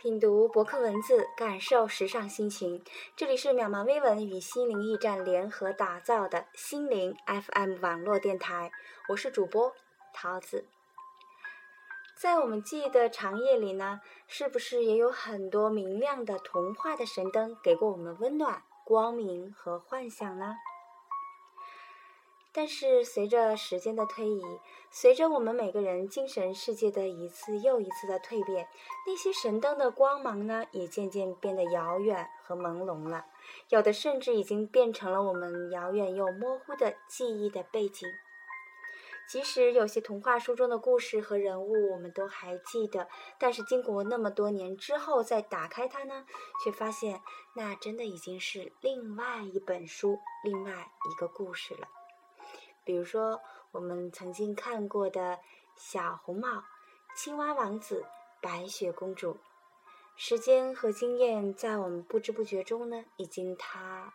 品读博客文字，感受时尚心情。这里是渺茫微文与心灵驿站联合打造的心灵 FM 网络电台，我是主播桃子。在我们记忆的长夜里呢，是不是也有很多明亮的童话的神灯，给过我们温暖、光明和幻想呢？但是随着时间的推移，随着我们每个人精神世界的一次又一次的蜕变，那些神灯的光芒呢，也渐渐变得遥远和朦胧了。有的甚至已经变成了我们遥远又模糊的记忆的背景。即使有些童话书中的故事和人物我们都还记得，但是经过那么多年之后再打开它呢，却发现那真的已经是另外一本书，另外一个故事了。比如说，我们曾经看过的小红帽、青蛙王子、白雪公主，时间和经验在我们不知不觉中呢，已经它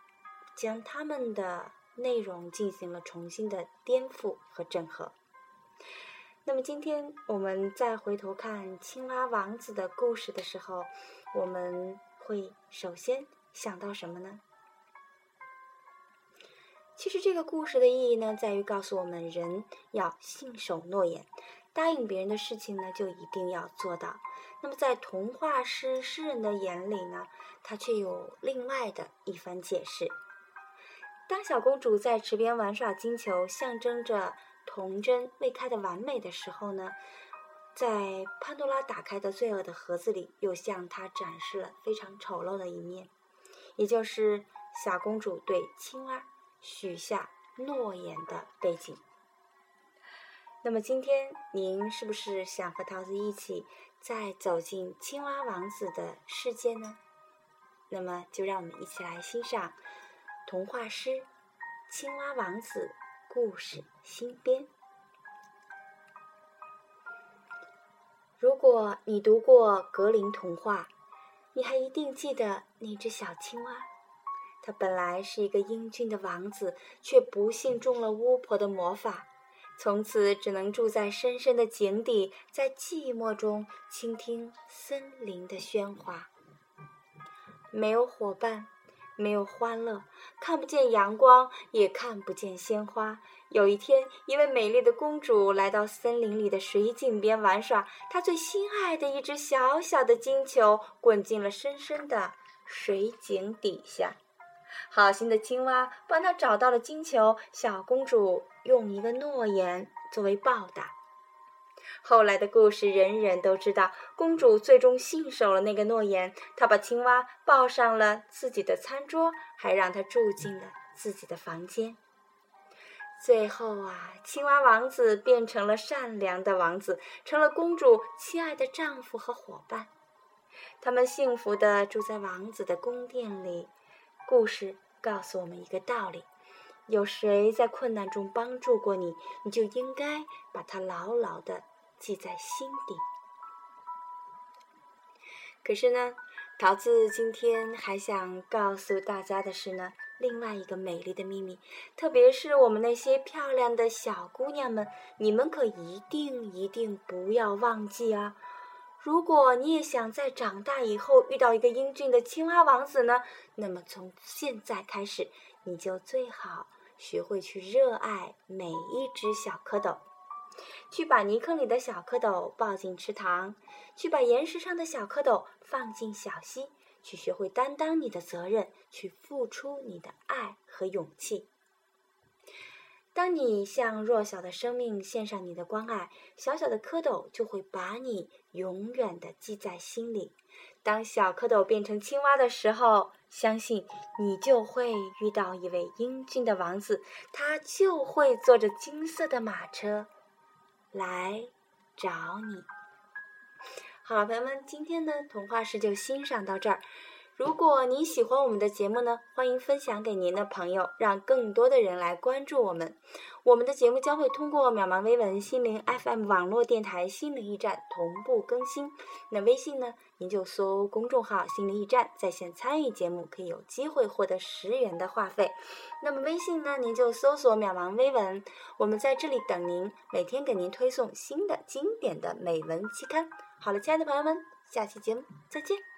将他们的内容进行了重新的颠覆和整合。那么今天我们再回头看青蛙王子的故事的时候，我们会首先想到什么呢？其实这个故事的意义呢，在于告诉我们，人要信守诺言，答应别人的事情呢，就一定要做到。那么在童话诗诗人的眼里呢，他却有另外的一番解释。当小公主在池边玩耍金球，象征着童真未开的完美的时候呢，在潘多拉打开的罪恶的盒子里，又向她展示了非常丑陋的一面，也就是小公主对青蛙。许下诺言的背景。那么今天您是不是想和桃子一起再走进青蛙王子的世界呢？那么就让我们一起来欣赏童话诗《青蛙王子》故事新编。如果你读过格林童话，你还一定记得那只小青蛙。他本来是一个英俊的王子，却不幸中了巫婆的魔法，从此只能住在深深的井底，在寂寞中倾听森林的喧哗。没有伙伴，没有欢乐，看不见阳光，也看不见鲜花。有一天，一位美丽的公主来到森林里的水井边玩耍，她最心爱的一只小小的金球滚进了深深的水井底下。好心的青蛙帮她找到了金球，小公主用一个诺言作为报答。后来的故事人人都知道，公主最终信守了那个诺言，她把青蛙抱上了自己的餐桌，还让它住进了自己的房间。最后啊，青蛙王子变成了善良的王子，成了公主亲爱的丈夫和伙伴。他们幸福的住在王子的宫殿里。故事告诉我们一个道理：有谁在困难中帮助过你，你就应该把它牢牢的记在心底。可是呢，桃子今天还想告诉大家的是呢，另外一个美丽的秘密，特别是我们那些漂亮的小姑娘们，你们可一定一定不要忘记啊！如果你也想在长大以后遇到一个英俊的青蛙王子呢，那么从现在开始，你就最好学会去热爱每一只小蝌蚪，去把泥坑里的小蝌蚪抱进池塘，去把岩石上的小蝌蚪放进小溪，去学会担当你的责任，去付出你的爱和勇气。当你向弱小的生命献上你的关爱，小小的蝌蚪就会把你永远的记在心里。当小蝌蚪变成青蛙的时候，相信你就会遇到一位英俊的王子，他就会坐着金色的马车来找你。好，朋友们，今天的童话诗就欣赏到这儿。如果您喜欢我们的节目呢，欢迎分享给您的朋友，让更多的人来关注我们。我们的节目将会通过渺茫微文心灵 FM 网络电台心灵驿站同步更新。那微信呢，您就搜公众号“心灵驿站”在线参与节目，可以有机会获得十元的话费。那么微信呢，您就搜索“渺茫微文”，我们在这里等您，每天给您推送新的经典的美文期刊。好了，亲爱的朋友们，下期节目再见。